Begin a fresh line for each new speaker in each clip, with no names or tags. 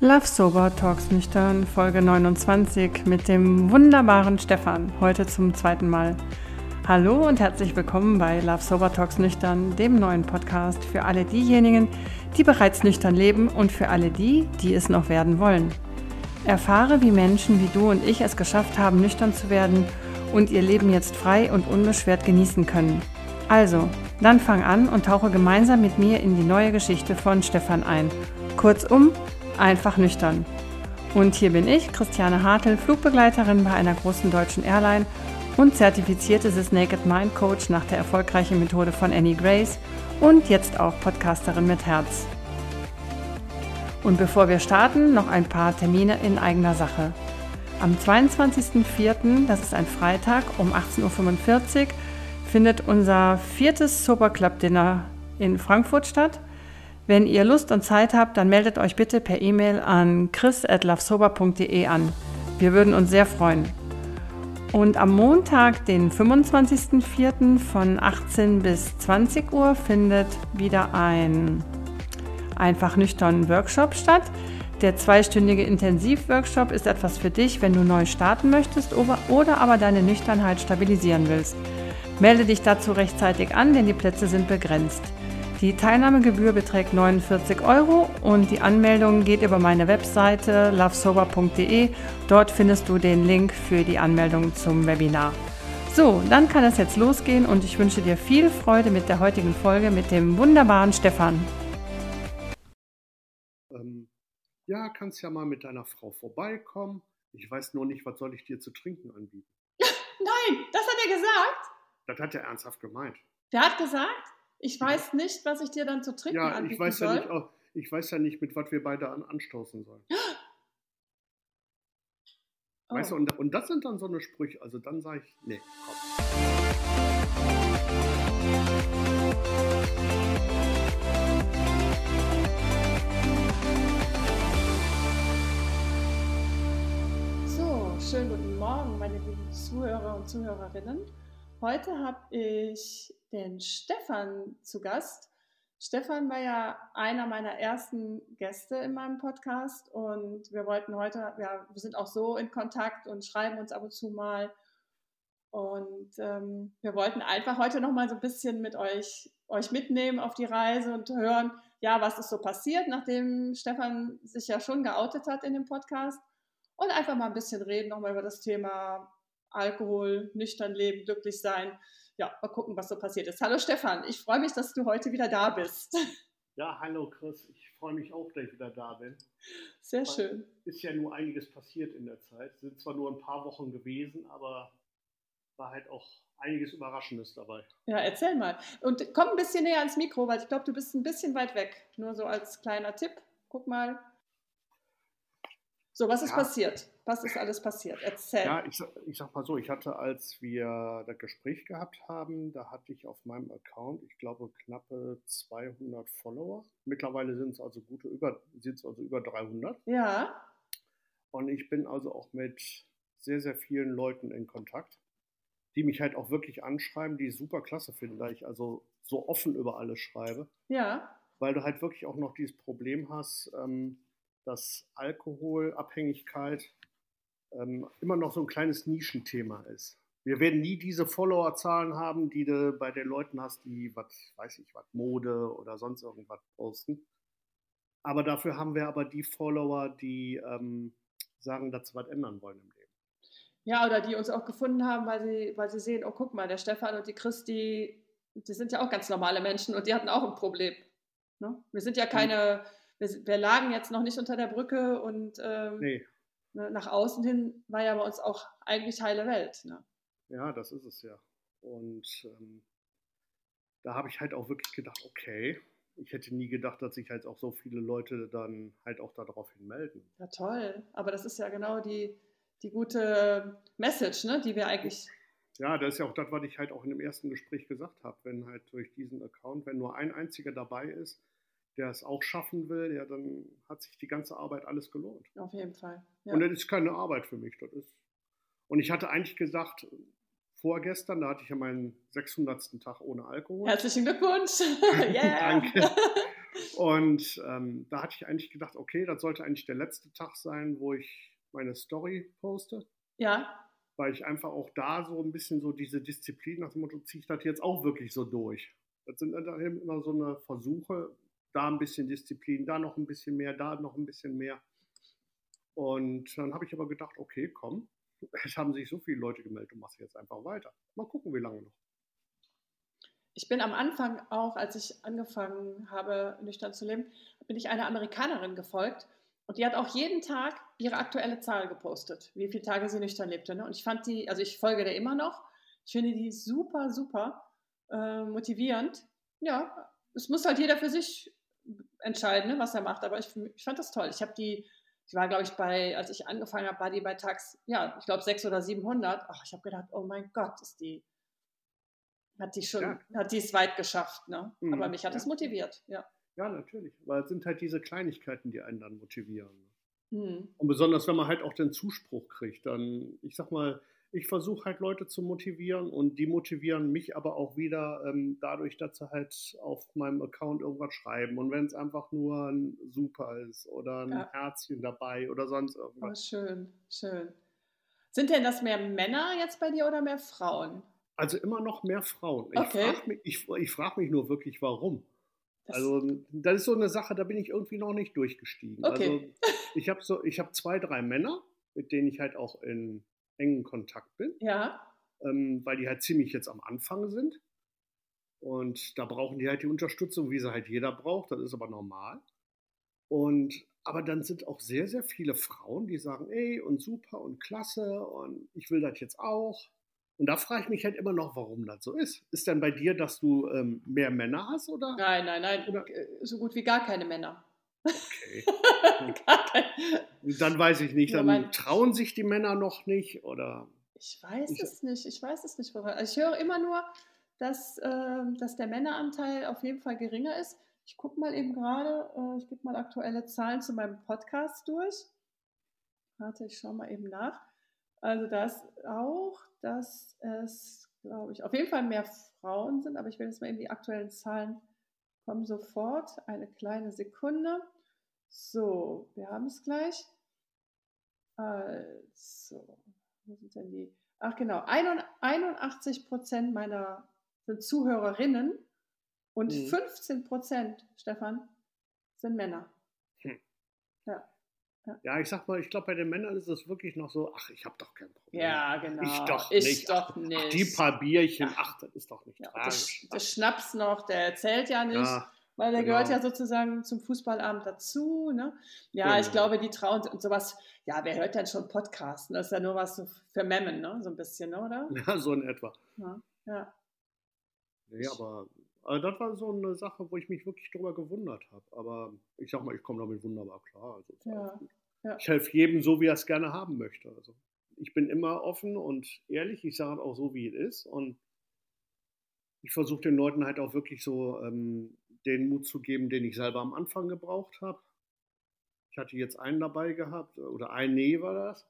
Love Sober Talks Nüchtern, Folge 29 mit dem wunderbaren Stefan, heute zum zweiten Mal. Hallo und herzlich willkommen bei Love Sober Talks Nüchtern, dem neuen Podcast für alle diejenigen, die bereits nüchtern leben und für alle die, die es noch werden wollen. Erfahre, wie Menschen wie du und ich es geschafft haben, nüchtern zu werden und ihr Leben jetzt frei und unbeschwert genießen können. Also, dann fang an und tauche gemeinsam mit mir in die neue Geschichte von Stefan ein. Kurzum, einfach nüchtern. Und hier bin ich, Christiane Hartl, Flugbegleiterin bei einer großen deutschen Airline und zertifizierte This Naked Mind Coach nach der erfolgreichen Methode von Annie Grace und jetzt auch Podcasterin mit Herz. Und bevor wir starten, noch ein paar Termine in eigener Sache. Am 22.04., das ist ein Freitag um 18.45 Uhr, findet unser viertes Sober Club Dinner in Frankfurt statt. Wenn ihr Lust und Zeit habt, dann meldet euch bitte per E-Mail an chris.lovesober.de an. Wir würden uns sehr freuen. Und am Montag, den 25.04. von 18 bis 20 Uhr findet wieder ein einfach nüchtern Workshop statt. Der zweistündige Intensivworkshop ist etwas für dich, wenn du neu starten möchtest oder aber deine Nüchternheit stabilisieren willst. Melde dich dazu rechtzeitig an, denn die Plätze sind begrenzt. Die Teilnahmegebühr beträgt 49 Euro und die Anmeldung geht über meine Webseite lovesober.de. Dort findest du den Link für die Anmeldung zum Webinar. So, dann kann es jetzt losgehen und ich wünsche dir viel Freude mit der heutigen Folge mit dem wunderbaren Stefan.
Ähm, ja, kannst ja mal mit deiner Frau vorbeikommen. Ich weiß nur nicht, was soll ich dir zu trinken anbieten.
Nein, das hat er gesagt.
Das hat er ernsthaft gemeint.
Wer hat gesagt? Ich weiß nicht, was ich dir dann zu trinken
ja,
anbieten
ich weiß
soll.
Ja nicht, ich weiß ja nicht, mit was wir beide an, anstoßen sollen.
Oh.
Weißt du, und, und das sind dann so eine Sprüche, also dann sage ich, nee, komm.
So, schönen guten Morgen, meine lieben Zuhörer und Zuhörerinnen. Heute habe ich den Stefan zu Gast. Stefan war ja einer meiner ersten Gäste in meinem Podcast und wir wollten heute, ja, wir sind auch so in Kontakt und schreiben uns ab und zu mal. Und ähm, wir wollten einfach heute noch mal so ein bisschen mit euch, euch mitnehmen auf die Reise und hören, ja, was ist so passiert, nachdem Stefan sich ja schon geoutet hat in dem Podcast. Und einfach mal ein bisschen reden nochmal über das Thema Alkohol, nüchtern leben, glücklich sein. Ja, mal gucken, was so passiert ist. Hallo Stefan, ich freue mich, dass du heute wieder da bist.
Ja, hallo Chris, ich freue mich auch, dass ich wieder da bin.
Sehr schön.
Ist ja nur einiges passiert in der Zeit. Sind zwar nur ein paar Wochen gewesen, aber war halt auch einiges Überraschendes dabei.
Ja, erzähl mal. Und komm ein bisschen näher ans Mikro, weil ich glaube, du bist ein bisschen weit weg. Nur so als kleiner Tipp. Guck mal. So, was ist
Ja.
passiert? Was ist alles passiert? Erzähl.
Ja, ich, ich sag mal so, ich hatte, als wir das Gespräch gehabt haben, da hatte ich auf meinem Account, ich glaube, knappe 200 Follower. Mittlerweile sind es also gute über, sind es also über 300.
Ja,
Und ich bin also auch mit sehr, sehr vielen Leuten in Kontakt, die mich halt auch wirklich anschreiben, die super klasse finden, da ich also so offen über alles schreibe,
ja,
weil du halt wirklich auch noch dieses Problem hast, ähm, dass Alkoholabhängigkeit ähm, immer noch so ein kleines Nischenthema ist. Wir werden nie diese Followerzahlen haben, die du bei den Leuten hast, die, was weiß ich, was Mode oder sonst irgendwas posten. Aber dafür haben wir aber die Follower, die ähm, sagen, dass sie was ändern wollen im Leben.
ja, oder die uns auch gefunden haben, weil sie, weil sie sehen, oh guck mal, der Stefan und die Christi, die sind ja auch ganz normale Menschen und die hatten auch ein Problem. Ne? Wir sind ja keine, wir, wir lagen jetzt noch nicht unter der Brücke und ähm,
Nee,
ne, nach außen hin war ja bei uns auch eigentlich heile Welt. Ne?
ja, das ist es ja. Und ähm, da habe ich halt auch wirklich gedacht, okay, ich hätte nie gedacht, dass sich halt auch so viele Leute dann halt auch daraufhin melden.
Ja, toll. Aber das ist ja genau die, die gute Message, ne, die wir eigentlich.
Ja, das ist ja auch das, was ich halt auch in dem ersten Gespräch gesagt habe. Wenn halt durch diesen Account, wenn nur ein einziger dabei ist, der es auch schaffen will, ja, dann hat sich die ganze Arbeit alles gelohnt.
Auf jeden Fall. Ja.
Und das ist keine Arbeit für mich. Das ist und ich hatte eigentlich gesagt, vorgestern, da hatte ich ja meinen 600. Tag ohne Alkohol.
Herzlichen Glückwunsch. yeah.
Danke. Und ähm, da hatte ich eigentlich gedacht, okay, das sollte eigentlich der letzte Tag sein, wo ich meine Story poste.
Ja.
Weil ich einfach auch da so ein bisschen so diese Disziplin nach dem Motto, ziehe ich das jetzt auch wirklich so durch. Das sind immer so eine Versuche, da ein bisschen Disziplin, da noch ein bisschen mehr, da noch ein bisschen mehr. Und dann habe ich aber gedacht, okay, komm, es haben sich so viele Leute gemeldet, du machst jetzt einfach weiter. Mal gucken, wie lange noch.
Ich bin am Anfang auch, als ich angefangen habe, nüchtern zu leben, bin ich einer Amerikanerin gefolgt und die hat auch jeden Tag ihre aktuelle Zahl gepostet, wie viele Tage sie nüchtern lebte. Ne? Und ich fand die, also ich folge der immer noch, ich finde die super, super äh, motivierend. Ja, es muss halt jeder für sich entscheiden, ne, was er macht, aber ich, ich fand das toll. Ich habe die ich war, glaube ich, bei, als ich angefangen habe, war die bei Tax, ja, ich glaube 600 oder 700. Ach, ich habe gedacht, oh mein Gott, ist die, hat die schon, ja. hat die es weit geschafft, ne? Mhm. Aber mich hat es motiviert, ja.
Ja, natürlich. Weil es sind halt diese Kleinigkeiten, die einen dann motivieren. Mhm. Und besonders, wenn man halt auch den Zuspruch kriegt, dann, ich sag mal, ich versuche halt Leute zu motivieren und die motivieren mich aber auch wieder ähm, dadurch, dass sie halt auf meinem Account irgendwas schreiben. Und wenn es einfach nur ein Super ist oder ein ja. Herzchen dabei oder sonst irgendwas.
Oh, schön, schön. Sind denn das mehr Männer jetzt bei dir oder mehr Frauen?
Also immer noch mehr Frauen. Ich okay. frage mich, ich, ich frag mich nur wirklich, warum. Das also das ist so eine Sache, da bin ich irgendwie noch nicht durchgestiegen. Okay. Also ich habe so, ich habe zwei, drei Männer, mit denen ich halt auch in engen Kontakt bin.
Ja.
Ähm, weil die halt ziemlich jetzt am Anfang sind. Und da brauchen die halt die Unterstützung, wie sie halt jeder braucht. Das ist aber normal. Und aber dann sind auch sehr, sehr viele Frauen, die sagen, ey, und super und klasse und ich will das jetzt auch. Und da frage ich mich halt immer noch, warum das so ist. Ist denn bei dir, dass du ähm, mehr Männer hast oder?
Nein, nein, nein, oder? so gut wie gar keine Männer.
Okay. dann weiß ich nicht, dann trauen sich die Männer noch nicht oder?
Ich weiß ich, es nicht, ich weiß es nicht. Also ich höre immer nur, dass, äh, dass der Männeranteil auf jeden Fall geringer ist. Ich gucke mal eben gerade, äh, ich gebe mal aktuelle Zahlen zu meinem Podcast durch. Warte, ich schaue mal eben nach. Also da ist auch, dass es, glaube ich, auf jeden Fall mehr Frauen sind, aber ich will jetzt mal eben die aktuellen Zahlen kommen sofort. Eine kleine Sekunde. So, wir haben es gleich. Also, wo sind denn die? Ach genau, 81 Prozent meiner sind Zuhörerinnen und mhm. 15 Prozent, Stefan, sind Männer.
Ja. ich sag mal, ich glaube, bei den Männern ist es wirklich noch so, ach, ich habe doch kein Problem.
Ja, genau.
Ich doch
ich
nicht.
Doch ach, nicht.
Ach, die paar Bierchen, ja. ach, das ist doch nicht ja,
tragisch. Das, das Schnaps noch, der zählt ja nicht. Ja. Weil der genau. gehört ja sozusagen zum Fußballabend dazu. Ne? Ja, genau. ich glaube, die trauen und sowas. Ja, wer hört denn schon Podcasts? Das ist ja nur was für Memmen, ne? so ein bisschen, ne, oder?
Ja, so in etwa.
Ja. ja.
Nee, aber, aber das war so eine Sache, wo ich mich wirklich drüber gewundert habe. Aber ich sag mal, ich komme damit wunderbar klar. Also, ja. Ja. Ich helfe jedem so, wie er es gerne haben möchte. Also ich bin immer offen und ehrlich. Ich sage auch so, wie es ist. Und ich versuche den Leuten halt auch wirklich so ähm, den Mut zu geben, den ich selber am Anfang gebraucht habe. Ich hatte jetzt einen dabei gehabt, oder ein Nee war das,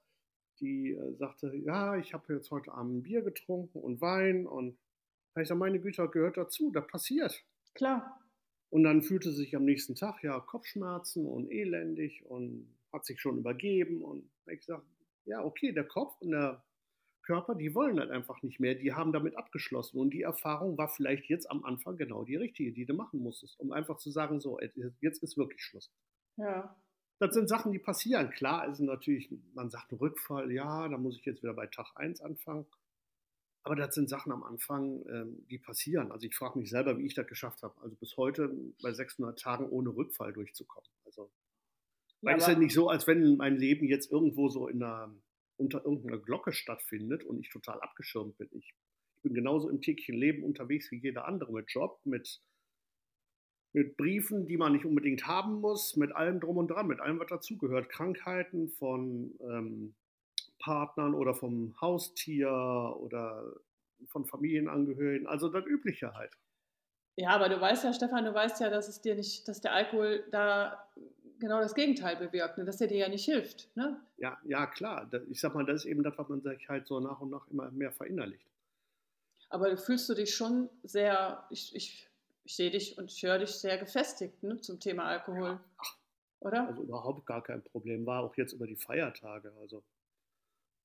die äh, sagte, ja, ich habe jetzt heute Abend ein Bier getrunken und Wein und ich sage, meine Güte, gehört dazu, das passiert.
Klar.
Und dann fühlte sich am nächsten Tag ja Kopfschmerzen und elendig und hat sich schon übergeben und ich sage, ja, okay, der Kopf und der Körper, die wollen halt einfach nicht mehr, die haben damit abgeschlossen. Und die Erfahrung war vielleicht jetzt am Anfang genau die richtige, die du machen musstest, um einfach zu sagen, so, jetzt ist wirklich Schluss.
Ja.
Das sind Sachen, die passieren. Klar ist natürlich, man sagt Rückfall, ja, da muss ich jetzt wieder bei Tag 1 anfangen. Aber das sind Sachen am Anfang, ähm, die passieren. Also ich frage mich selber, wie ich das geschafft habe. Also bis heute bei 600 Tagen ohne Rückfall durchzukommen. Also, weil ja, es ist ja nicht so, als wenn mein Leben jetzt irgendwo so in einer unter irgendeiner Glocke stattfindet und ich total abgeschirmt bin. Ich, ich bin genauso im täglichen Leben unterwegs wie jeder andere mit Job, mit, mit Briefen, die man nicht unbedingt haben muss, mit allem drum und dran, mit allem, was dazugehört. Krankheiten von ähm, Partnern oder vom Haustier oder von Familienangehörigen, also das Übliche halt.
Ja, aber du weißt ja, Stefan, du weißt ja, dass es dir nicht, dass der Alkohol da genau das Gegenteil bewirkt, ne? dass er dir ja nicht hilft. Ne?
Ja, ja, klar. Ich sag mal, das ist eben das, was man sich halt so nach und nach immer mehr verinnerlicht.
Aber fühlst du dich schon sehr, ich, ich, ich sehe dich und ich höre dich sehr gefestigt ne, zum Thema Alkohol.
Ja.
Oder?
Also überhaupt gar kein Problem. War auch jetzt über die Feiertage. Also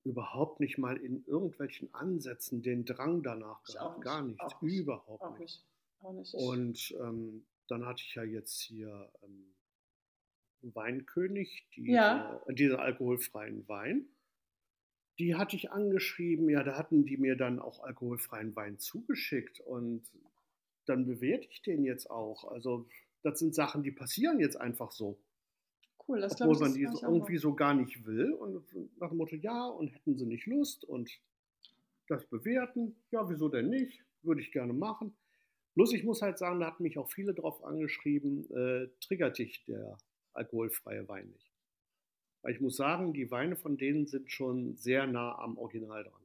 überhaupt nicht mal in irgendwelchen Ansätzen den Drang danach
Ich
gehabt.
nicht,
Gar nicht.
auch nicht,
Überhaupt nicht.
nicht.
Und ähm, dann hatte ich ja jetzt hier ähm, Weinkönig, diese,
Ja.
äh, diese alkoholfreien Wein. Die hatte ich angeschrieben, ja, da hatten die mir dann auch alkoholfreien Wein zugeschickt und dann bewerte ich den jetzt auch. Also das sind Sachen, die passieren jetzt einfach so.
Cool, das
Obwohl
ich.
man die so irgendwie so gar nicht will. Und nach dem Motto, ja, und hätten sie nicht Lust und das bewerten, ja, wieso denn nicht? Würde ich gerne machen. Bloß ich muss halt sagen, da hatten mich auch viele drauf angeschrieben, äh, triggert dich der alkoholfreie Wein nicht. Weil ich muss sagen, die Weine von denen sind schon sehr nah am Original dran.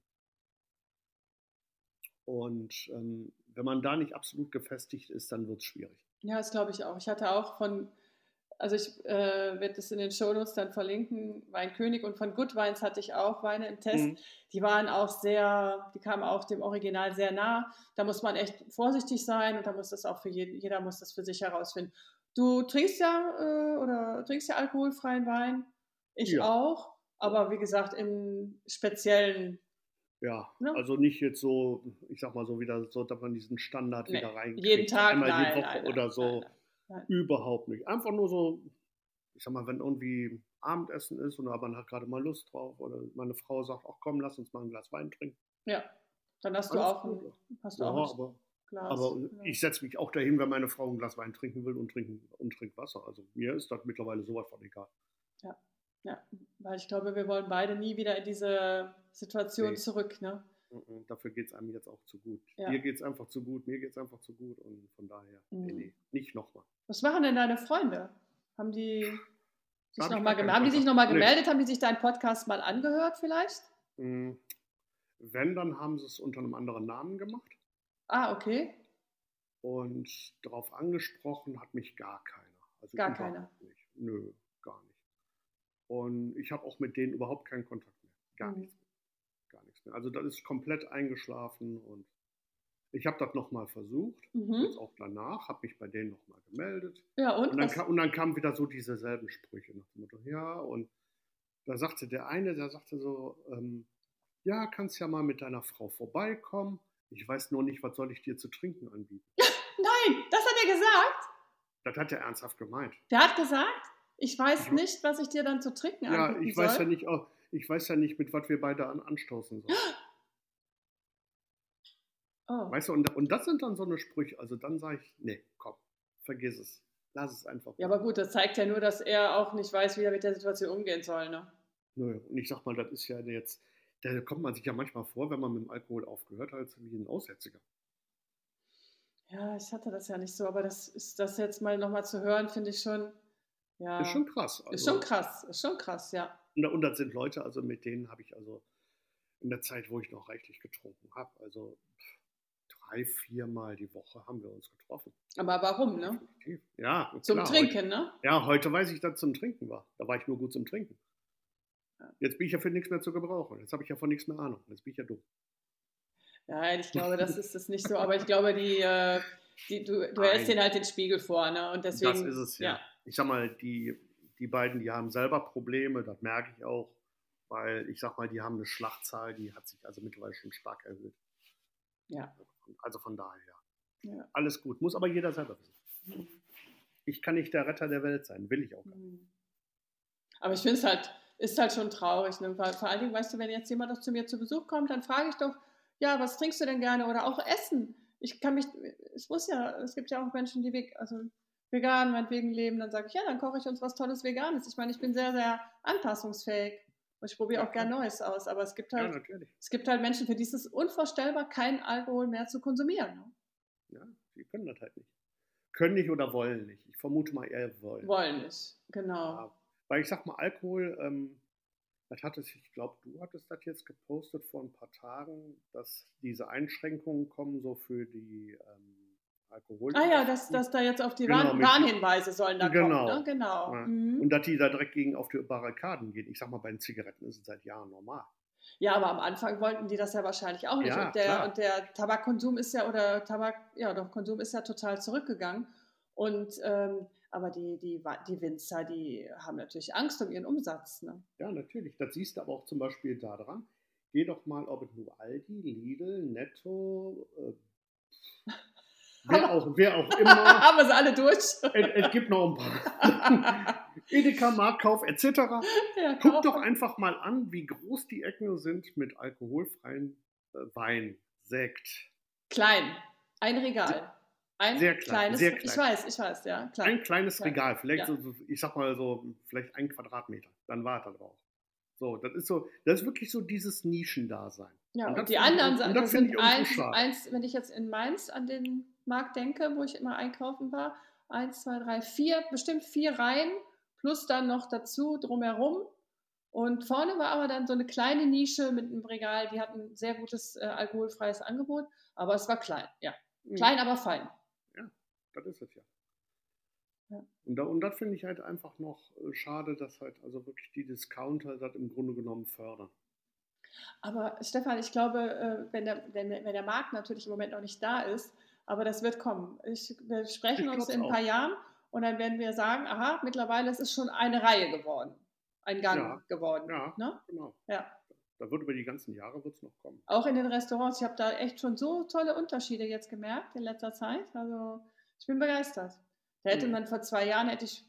Und ähm, wenn man da nicht absolut gefestigt ist, dann wird es schwierig.
Ja, das glaube ich auch. Ich hatte auch von, also ich äh, werde das in den Shownotes dann verlinken, Weinkönig und von Good Wines hatte ich auch Weine im Test.
Mhm.
Die waren auch sehr, die kamen auch dem Original sehr nah. Da muss man echt vorsichtig sein und da muss das auch für jeden, jeder muss das für sich herausfinden. Du trinkst ja äh, oder trinkst ja alkoholfreien Wein, ich
Ja.
auch, aber wie gesagt in speziellen,
Ja,
Ne?
also nicht jetzt so, ich sag mal so wieder so, dass man diesen Standard
Nee,
wieder reinkriegt.
jeden Tag,
einmal
nein,
die Woche
nein, nein,
oder so.
Nein.
Überhaupt nicht. Einfach nur so, ich sag mal, wenn irgendwie Abendessen ist und man hat gerade mal Lust drauf oder meine Frau sagt, ach komm, lass uns mal ein Glas Wein trinken.
Ja, dann hast du
Alles
auch ein, hast du
Ja,
auch
aber,
Glas.
aber
ja.
ich setze mich auch dahin, wenn meine Frau ein Glas Wein trinken will und, trinken, und trinkt Wasser. Also mir ist das mittlerweile sowas von egal.
Ja, weil ich glaube, wir wollen beide nie wieder in diese Situation
Nee.
zurück. Ne?
Mhm, Dafür geht es einem jetzt auch zu gut.
Ja.
Dir geht es einfach zu gut, mir geht es einfach zu gut und von daher,
Mhm.
nee, nicht nochmal.
Was machen denn deine Freunde? Haben die sich
Da hab
noch
ich
mal
gar keinen
gem-
Kontakt.
nochmal
Nee.
gemeldet? Haben die sich deinen Podcast mal angehört vielleicht?
Mm, Wenn, dann haben sie es unter einem anderen Namen gemacht
Ah, okay.
und darauf angesprochen hat mich gar keiner. Also
Gar keiner.
Nicht. Nö, gar nicht. Und ich habe auch mit denen überhaupt keinen Kontakt mehr. Gar
Mhm.
nichts mehr. Gar nichts mehr. Also das ist komplett eingeschlafen und ich habe das nochmal versucht,
Mhm.
jetzt auch danach, habe mich bei denen nochmal gemeldet.
Ja, und?
Und dann, kam, und dann kamen wieder so diese selben Sprüche nach dem Motto, ja, und da sagte der eine, der sagte so, ähm, ja, kannst ja mal mit deiner Frau vorbeikommen. Ich weiß nur nicht, was soll ich dir zu trinken anbieten.
Nein, das hat er gesagt.
Das hat er ernsthaft gemeint.
Der hat gesagt, ich weiß
Ja.
nicht, was ich dir dann zu trinken
Ja,
anbieten
ich
soll.
weiß ja nicht, oh, ich weiß ja nicht, mit was wir beide an, anstoßen sollen.
Oh.
Weißt du, und, und das sind dann so eine Sprüche. Also dann sage ich, nee, komm, vergiss es. Lass es einfach.
Ja, aber gut, das zeigt ja nur, dass er auch nicht weiß, wie er mit der Situation umgehen soll. Ne?
Nö, und ich sag mal, das ist ja jetzt, da kommt man sich ja manchmal vor, wenn man mit dem Alkohol aufgehört hat, wie ein Aussätziger.
Ja, ich hatte das ja nicht so, aber das ist das jetzt mal nochmal zu hören, finde ich schon. Ja,
Ist schon krass.
ist
also-
schon krass, ist schon krass, ja.
Und, und das sind Leute, also mit denen habe ich also in der Zeit, wo ich noch reichlich getrunken habe, also drei, viermal die Woche haben wir uns getroffen.
Aber warum, ne?
Ja,
Zum
klar,
Trinken, ne?
Heute, ja, heute weiß ich, dass zum Trinken war. Da war ich nur gut zum Trinken.
Ja.
Jetzt bin ich ja für nichts mehr zu gebrauchen. Jetzt habe ich ja von nichts mehr Ahnung. Jetzt bin ich ja dumm.
Nein, ich glaube, das ist es nicht so, aber ich glaube, die, äh, die du, du hältst denen halt den Spiegel vor, ne? Und deswegen.
das ist es ja. Ich sag mal, die, die beiden, die haben selber Probleme, das merke ich auch, weil ich sag mal, die haben eine Schlachtzahl, die hat sich also mittlerweile schon stark erhöht.
Ja.
Also von daher.
Ja.
Alles gut. Muss aber jeder selber wissen. Ich kann nicht der Retter der Welt sein, will ich auch. gar nicht.
Mhm. Aber ich finde es halt, ist halt schon traurig. Ne? Vor allen Dingen, weißt du, wenn jetzt jemand noch zu mir zu Besuch kommt, dann frage ich doch, ja, was trinkst du denn gerne? Oder auch Essen. Ich kann mich, es muss ja, es gibt ja auch Menschen, die weg, also vegan meinetwegen leben, dann sage ich, ja, dann koche ich uns was Tolles Veganes. Ich meine, ich bin sehr, sehr anpassungsfähig. Und ich probiere
Ja,
auch gern. Neues aus. Aber es gibt
Ja,
halt,
natürlich.
es gibt halt Menschen, für die ist es unvorstellbar, keinen Alkohol mehr zu konsumieren. Ne?
Ja, die können das halt nicht. Können nicht oder wollen nicht. Ich vermute mal eher wollen.
Wollen nicht. Genau.
Ja, weil ich sag mal, Alkohol, ähm, das hattest, ich glaube, du hattest das jetzt gepostet vor ein paar Tagen, dass diese Einschränkungen kommen so für die ähm, Alkohol.
Ah ja, dass, dass da jetzt auf die
Genau,
Warn Warnhinweise sollen da
Genau.
kommen. Ne? Genau.
Ja.
Mhm.
Und dass die da direkt gegen auf die Barrikaden gehen. Ich sag mal, bei den Zigaretten ist es seit Jahren normal.
Ja, aber am Anfang wollten die das ja wahrscheinlich auch nicht.
Ja,
und, der, und der Tabakkonsum ist ja, oder Tabak, ja, doch, Konsum ist ja total zurückgegangen. Und ähm, aber die, die, die Winzer, die haben natürlich Angst um ihren Umsatz. Ne?
Ja, natürlich. Das siehst du aber auch zum Beispiel daran. Geh doch mal, ob es nur Aldi, Lidl, Netto, äh, wer, auch, wer auch immer.
haben wir sie alle durch?
es, es gibt noch ein paar. Edeka, Marktkauf etc.
ja,
Guck
kauf-
doch einfach mal an, wie groß die Ecken sind mit alkoholfreien äh, Wein, Sekt.
Klein. Ein Regal. Ein
Sehr klein,
kleines.
sehr
Ich
klein.
weiß, ich weiß, ja. Klein.
Ein kleines
Ja.
Regal, vielleicht
Ja.
so, ich sag mal so, vielleicht ein Quadratmeter. Dann war da drauf. So, das ist so, das ist wirklich so dieses Nischendasein.
Ja,
Und
und,
das
die
ich
anderen Sachen
das finde
sind
ich
eins, eins, wenn ich jetzt in Mainz an den Markt denke, wo ich immer einkaufen war, eins, zwei, drei, vier, bestimmt vier Reihen, plus dann noch dazu drumherum. Und vorne war aber dann so eine kleine Nische mit einem Regal, die hatten ein sehr gutes äh, alkoholfreies Angebot, aber es war klein, ja.
Mhm.
Klein, aber fein.
Das ist es ja.
Ja.
Und, da, und das finde ich halt einfach noch äh, schade, dass halt also wirklich die Discounter das im Grunde genommen fördern.
Aber Stefan, ich glaube, äh, wenn der, wenn der Markt natürlich im Moment noch nicht da ist, aber das wird kommen. Ich, wir sprechen
Ich
uns in ein paar
auch.
Jahren und dann werden wir sagen, aha, mittlerweile ist es schon eine Reihe geworden, ein Gang
Ja.
geworden.
Ja,
Ne?
genau.
Ja.
Da wird über die ganzen Jahre wird's noch kommen.
Auch in den Restaurants. Ich habe da echt schon so tolle Unterschiede jetzt gemerkt in letzter Zeit. Also ich bin begeistert. Da hätte
Mhm.
man vor zwei Jahren, hätte ich,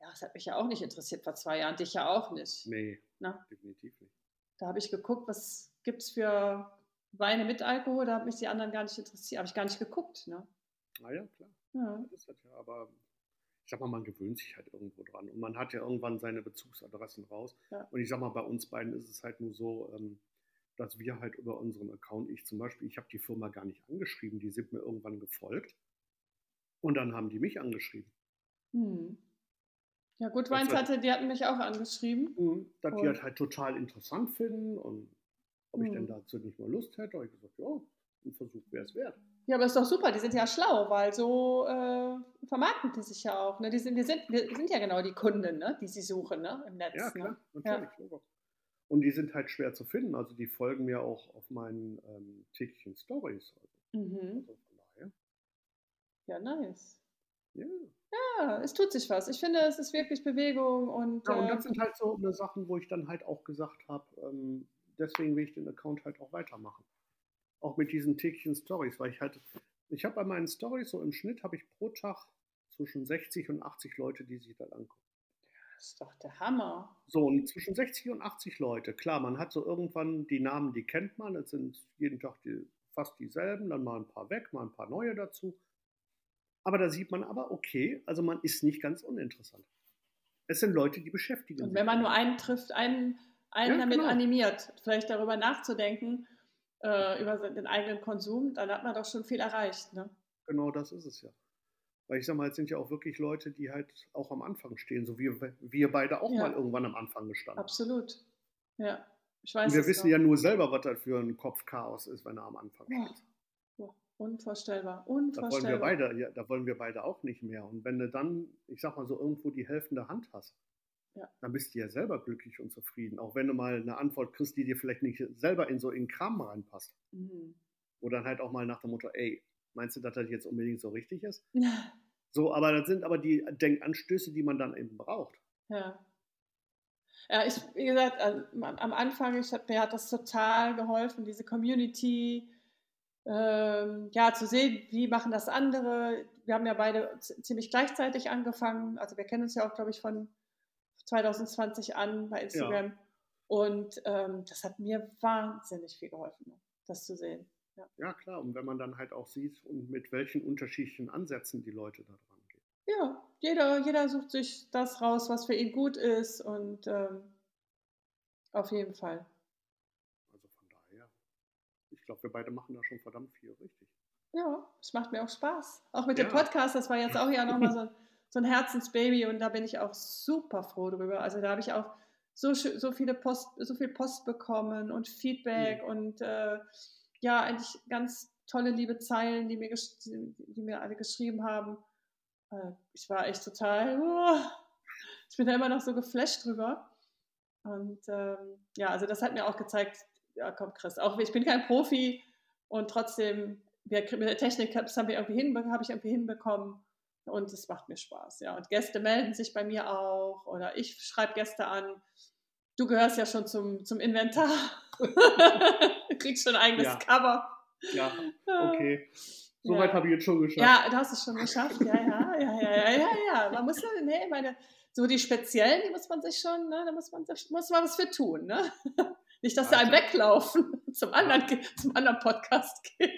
ja, das hat mich ja auch nicht interessiert vor zwei Jahren, dich ja auch nicht.
Nee,
Na?
definitiv nicht.
Da habe ich geguckt, was gibt es für Weine mit Alkohol, da hat mich die anderen gar nicht interessiert, habe ich gar nicht geguckt. Ne?
Naja, klar.
Ja.
Das ist halt ja, aber ich sag mal, man gewöhnt sich halt irgendwo dran. Und man hat ja irgendwann seine Bezugsadressen raus.
Ja.
Und ich sag mal, bei uns beiden ist es halt nur so, ähm, dass wir halt über unseren Account, ich zum Beispiel, ich habe die Firma gar nicht angeschrieben, die sind mir irgendwann gefolgt. Und dann haben die mich angeschrieben.
Hm. Ja, gut,
Das
Weins
hat-
hatte, die hatten mich auch angeschrieben.
Dass die
Und-
halt, halt total interessant finden und ob ich denn dazu nicht mal Lust hätte. habe ich gesagt, ja, ein Versuch wäre es wert.
Ja, aber ist doch super, die sind ja schlau, weil so äh, vermarkten die sich ja auch. Ne? Die sind, wir, sind, wir sind ja genau die Kunden, ne? die sie suchen ne? im Netz.
Ja, klar,
Ne?
natürlich. Logo. Und die sind halt schwer zu finden. Also die folgen mir auch auf meinen ähm, täglichen Stories. Also,
Mhm.
also von daher.
Ja, nice.
Ja.
Ja, es tut sich was. Ich finde, es ist wirklich Bewegung und,
ja, und
äh,
das sind halt so eine Sachen, wo ich dann halt auch gesagt habe, ähm, deswegen will ich den Account halt auch weitermachen. Auch mit diesen täglichen Stories, weil ich halt, ich habe bei meinen Stories so im Schnitt habe ich pro Tag zwischen 60 und 80 Leute, die sich das angucken.
das ist doch der Hammer.
So, und zwischen 60 und 80 Leute, klar, man hat so irgendwann die Namen, die kennt man, es sind jeden Tag die, fast dieselben, dann mal ein paar weg, mal ein paar neue dazu. Aber da sieht man aber, okay, also man ist nicht ganz uninteressant. Es sind Leute, die beschäftigen
Und
sich
wenn man nur einen trifft, einen, einen
Ja,
damit
genau.
animiert, vielleicht darüber nachzudenken, äh, über den eigenen Konsum, dann hat man doch schon viel erreicht. Ne?
Genau das ist es ja. Weil ich sag mal, es sind ja auch wirklich Leute, die halt auch am Anfang stehen, so wie wir beide auch
Ja.
mal irgendwann am Anfang gestanden haben.
Absolut. Ja, ich weiß
Und wir wissen
noch.
ja nur selber, was das für ein Kopfchaos ist, wenn er am Anfang
Ja.
steht.
Ja, unvorstellbar,
Da wollen wir
unvorstellbar.
beide, ja, da wollen wir beide auch nicht mehr. Und wenn du dann, ich sag mal so, irgendwo die helfende Hand hast,
Ja.
dann bist du ja selber glücklich und zufrieden. Auch wenn du mal eine Antwort kriegst, die dir vielleicht nicht selber in so in Kram reinpasst.
Mhm.
Wo dann halt auch mal nach dem Motto, ey, meinst du, dass das jetzt unbedingt so richtig ist? So, aber das sind aber die Denkanstöße, die man dann eben braucht.
Ja. Ja, ich, wie gesagt, also am Anfang, ich hab, mir hat das total geholfen, diese Community, ähm, ja, zu sehen, wie machen das andere. Wir haben ja beide ziemlich gleichzeitig angefangen. Also wir kennen uns ja auch, glaube ich, von 2020 an bei Instagram. Und ähm, das hat mir wahnsinnig viel geholfen, das zu sehen. Ja.
Ja, klar. Und wenn man dann halt auch sieht, und mit welchen unterschiedlichen Ansätzen die Leute da dran gehen.
Ja, jeder, jeder sucht sich das raus, was für ihn gut ist und ähm, auf jeden Fall.
Also von daher, ich glaube, wir beide machen da schon verdammt viel richtig.
Ja, es macht mir auch Spaß. Auch mit dem
Ja.
Podcast, das war jetzt auch ja nochmal so, ein- so ein Herzensbaby und da bin ich auch super froh drüber. Also da habe ich auch so, so viele Post, so viel Post bekommen und Feedback und äh, ja, eigentlich ganz tolle, liebe Zeilen, die mir, die, mir alle geschrieben haben. Äh, ich war echt total, oh, ich bin da immer noch so geflasht drüber. Und ähm, ja, also das hat mir auch gezeigt, ja komm Chris, auch ich bin kein Profi und trotzdem, wir, mit der Technik das haben wir irgendwie hin, habe ich irgendwie hinbekommen und es macht mir Spaß. Ja, und Gäste melden sich bei mir auch oder ich schreibe Gäste an. Du gehörst ja schon zum, zum Inventar. du kriegst schon ein eigenes
Ja.
Cover.
Ja, okay.
Ja.
Soweit habe ich jetzt schon geschafft.
Ja, du hast es schon geschafft. Ja, ja, ja, ja, ja, ja, ja. Man muss, ja- nee, meine, so die speziellen, die muss man sich schon, ne, da muss man, muss man was für tun, ne? Nicht, dass sie
Ja,
einem weglaufen, zum anderen, zum anderen Podcast gehen.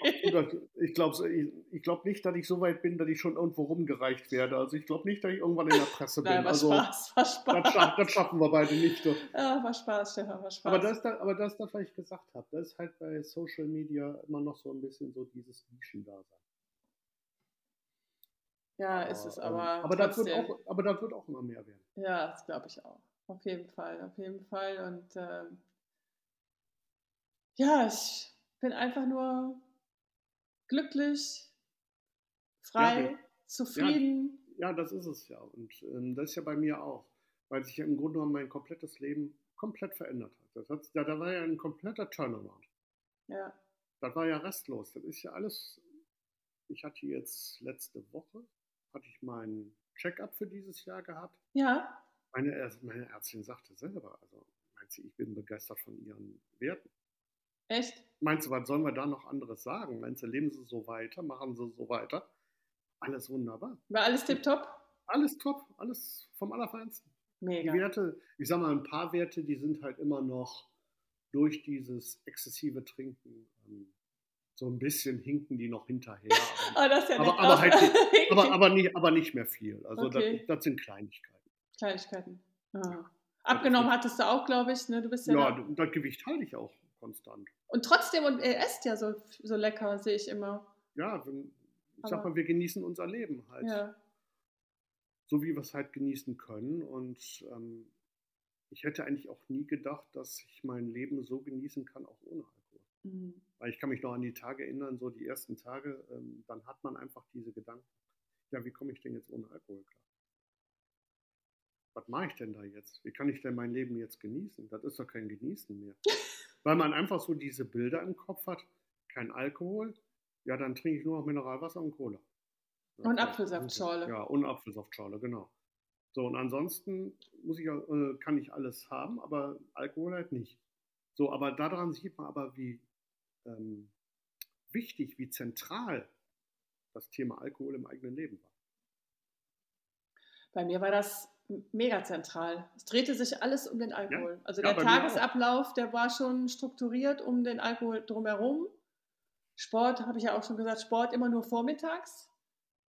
Ich glaube ich, ich glaub nicht, dass ich so weit bin, dass ich schon irgendwo rumgereicht werde. Also ich glaube nicht, dass ich irgendwann in der Presse bin.
Nein, war
also
Spaß, war
das,
Spaß.
schaff, das schaffen wir beide nicht. So.
Ja, war Spaß, Stefan, war Spaß.
Aber das, da, aber das, das, was ich gesagt habe, das ist halt bei Social Media immer noch so ein bisschen so dieses Nischendasein.
ja, ist es
ähm,
aber.
aber, das wird auch, aber das wird auch immer mehr werden.
Ja, das glaube ich auch. Auf jeden Fall, auf jeden Fall. Und ähm, ja, ich bin einfach nur glücklich, frei,
Ja,
zufrieden.
Ja, das ist es ja. Und ähm, das ist ja bei mir auch. Weil sich ja im Grunde genommen mein komplettes Leben komplett verändert hat. Das hat ja, da war ja ein kompletter Turnaround.
Ja.
Das war ja restlos. Das ist ja alles. Ich hatte jetzt letzte Woche hatte ich meinen Check-up für dieses Jahr gehabt.
Ja,
Meine, meine Ärztin sagte selber, also meint sie, ich bin begeistert von ihren Werten.
Echt?
Meinst du, was sollen wir da noch anderes sagen? Meinst du, leben sie so weiter, machen sie so weiter? Alles wunderbar.
War alles tipptopp?
Alles top, alles vom Allerfeinsten. Die
Mega.
Werte, ich sag mal, ein paar Werte, die sind halt immer noch durch dieses exzessive Trinken ähm, so ein bisschen hinken die noch hinterher.
Ah, das ist ja
Aber- aber halt aber, aber, nicht, aber nicht mehr viel. Also
Okay.
das, das sind Kleinigkeiten.
Kleinigkeiten. Ah. Abgenommen hattest du auch, glaube ich. Ne? Du bist ja,
Ja,
da.
das Gewicht halte ich auch konstant.
Und trotzdem, und er esst ja so, so lecker, sehe ich immer.
Ja, wenn, ich sag mal, wir genießen unser Leben halt.
Ja.
So wie wir es halt genießen können. Und ähm, ich hätte eigentlich auch nie gedacht, dass ich mein Leben so genießen kann, auch ohne Alkohol.
Mhm.
Weil ich kann mich noch an die Tage erinnern, so die ersten Tage, ähm, dann hat man einfach diese Gedanken, ja, wie komme ich denn jetzt ohne Alkohol klar? Was mache ich denn da jetzt? Wie kann ich denn mein Leben jetzt genießen? Das ist doch kein Genießen mehr. Weil man einfach so diese Bilder im Kopf hat, kein Alkohol, ja, dann trinke ich nur noch Mineralwasser und Cola. Ja,
Und. Apfelsaftschorle.
Ja, und Apfelsaftschorle, genau. So, und ansonsten muss ich, äh, kann ich alles haben, aber Alkohol halt nicht. So, aber daran sieht man aber, wie ähm, wichtig, wie zentral das Thema Alkohol im eigenen Leben war.
Bei mir war das mega zentral. Es drehte sich alles um den Alkohol. Also
Ja,
der
mir auch.
Tagesablauf, der war schon strukturiert um den Alkohol drumherum. Sport, habe ich ja auch schon gesagt, Sport immer nur vormittags.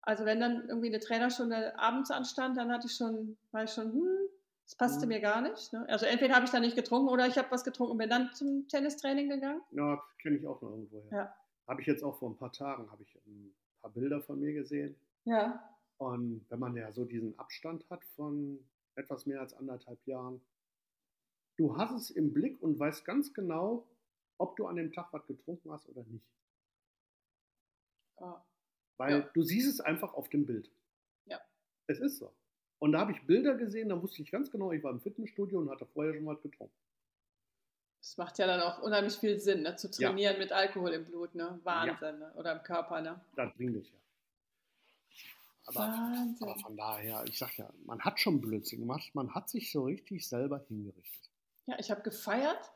Also wenn dann irgendwie eine Trainerstunde abends anstand, dann hatte ich schon, war ich schon, hm, das passte
Mhm.
mir gar nicht. Ne? Also entweder habe ich da nicht getrunken oder ich habe was getrunken und bin dann zum Tennistraining gegangen.
Ja, kenne ich auch noch irgendwoher.
Ja.
Habe ich jetzt auch vor ein paar Tagen, habe ich ein paar Bilder von mir gesehen.
Ja,
Und wenn man ja so diesen Abstand hat von etwas mehr als anderthalb Jahren, du hast es im Blick und weißt ganz genau, ob du an dem Tag was getrunken hast oder nicht.
Ah,
Weil
Ja.
du siehst es einfach auf dem Bild.
Ja.
Es ist so. Und da habe ich Bilder gesehen, da wusste ich ganz genau, ich war im Fitnessstudio und hatte vorher schon was getrunken.
das macht ja dann auch unheimlich viel Sinn, ne? zu
Ja.
trainieren mit Alkohol im Blut. Ne? Wahnsinn. Ne? Oder im Körper. Ne?
Das bringt dich ja. Aber, aber von daher, ich sag ja, man hat schon Blödsinn gemacht, man hat sich so richtig selber hingerichtet.
Ja, ich habe gefeiert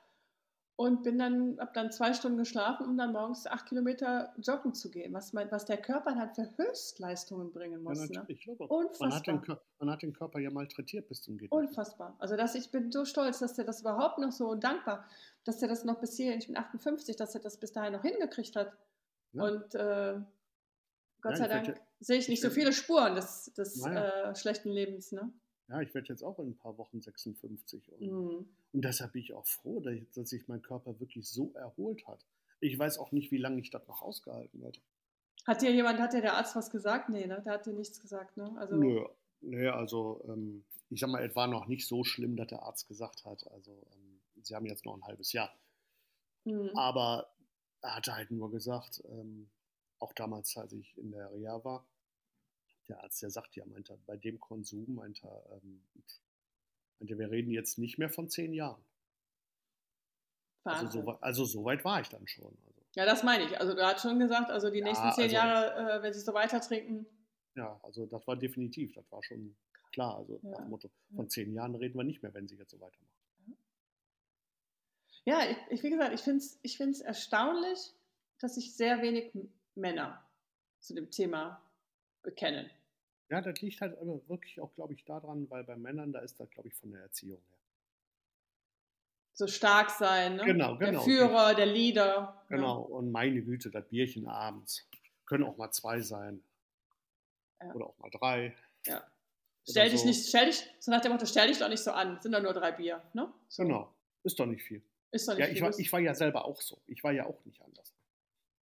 und bin dann, habe dann zwei Stunden geschlafen, um dann morgens acht Kilometer joggen zu gehen, was, mein, was der Körper halt für Höchstleistungen bringen
Ja,
muss. ne?
natürlich, logo. Man hat, den,
Unfassbar.
Man hat den Körper ja malträtiert bis zum geht.
Unfassbar. Also dass ich bin so stolz, dass der das überhaupt noch so und dankbar, dass der das noch bis hierhin, ich bin 58, dass er das bis dahin noch hingekriegt hat.
Ja.
Und äh, Gott
Ja,
sei Dank
ja-
sehe ich nicht
ich
so viele Spuren des, des
Naja.
äh, schlechten Lebens. Ne?
Ja, ich werde jetzt auch in ein paar Wochen 56. Und,
Mhm.
und deshalb bin ich auch froh, dass sich mein Körper wirklich so erholt hat. Ich weiß auch nicht, wie lange ich das noch ausgehalten hätte.
Hat dir jemand, hat dir der Arzt was gesagt? Nee, ne? der hat dir nichts gesagt. Ne? Also,
Nö, nee, also ähm, ich sag mal, es war noch nicht so schlimm, dass der Arzt gesagt hat. Also ähm, sie haben jetzt noch ein halbes Jahr.
Mhm.
Aber er hatte halt nur gesagt, ähm, auch damals, als ich in der Reha war, der Arzt, der sagt ja, meinte, bei dem Konsum, meinte er, ähm, Und wir reden jetzt nicht mehr von zehn Jahren. Also so, also so weit war ich dann schon. Also,
Ja, das meine ich. Also du hast schon gesagt, also die
Ja,
nächsten zehn
also-
Jahre, äh, wenn sie so weiter trinken.
ja, also das war definitiv, das war schon klar. Also
Ja.
nach dem Motto, von zehn Jahren reden wir nicht mehr, wenn sie jetzt so weitermachen.
Ja, ich, ich wie gesagt, ich finde es ich find's erstaunlich, dass sich sehr wenig Männer zu dem Thema bekennen.
Ja, das liegt halt aber wirklich auch, glaube ich, daran, weil bei Männern, da ist das, glaube ich, von der Erziehung her.
So stark sein, ne?
Genau,
Der
genau.
Führer, der Leader. ne?
Genau, und meine Güte, das Bierchen abends. Können auch mal zwei sein.
Ja.
Oder auch mal drei.
Ja. Stell dich
so.
nicht, stell dich, so nach dem Motto, stell dich doch nicht so an, sind doch nur drei Bier, ne? So.
Genau, ist doch nicht viel.
Ist doch nicht
Ja, ich
viel
war,
Lust.
ich war ja selber auch so. Ich war ja auch nicht anders.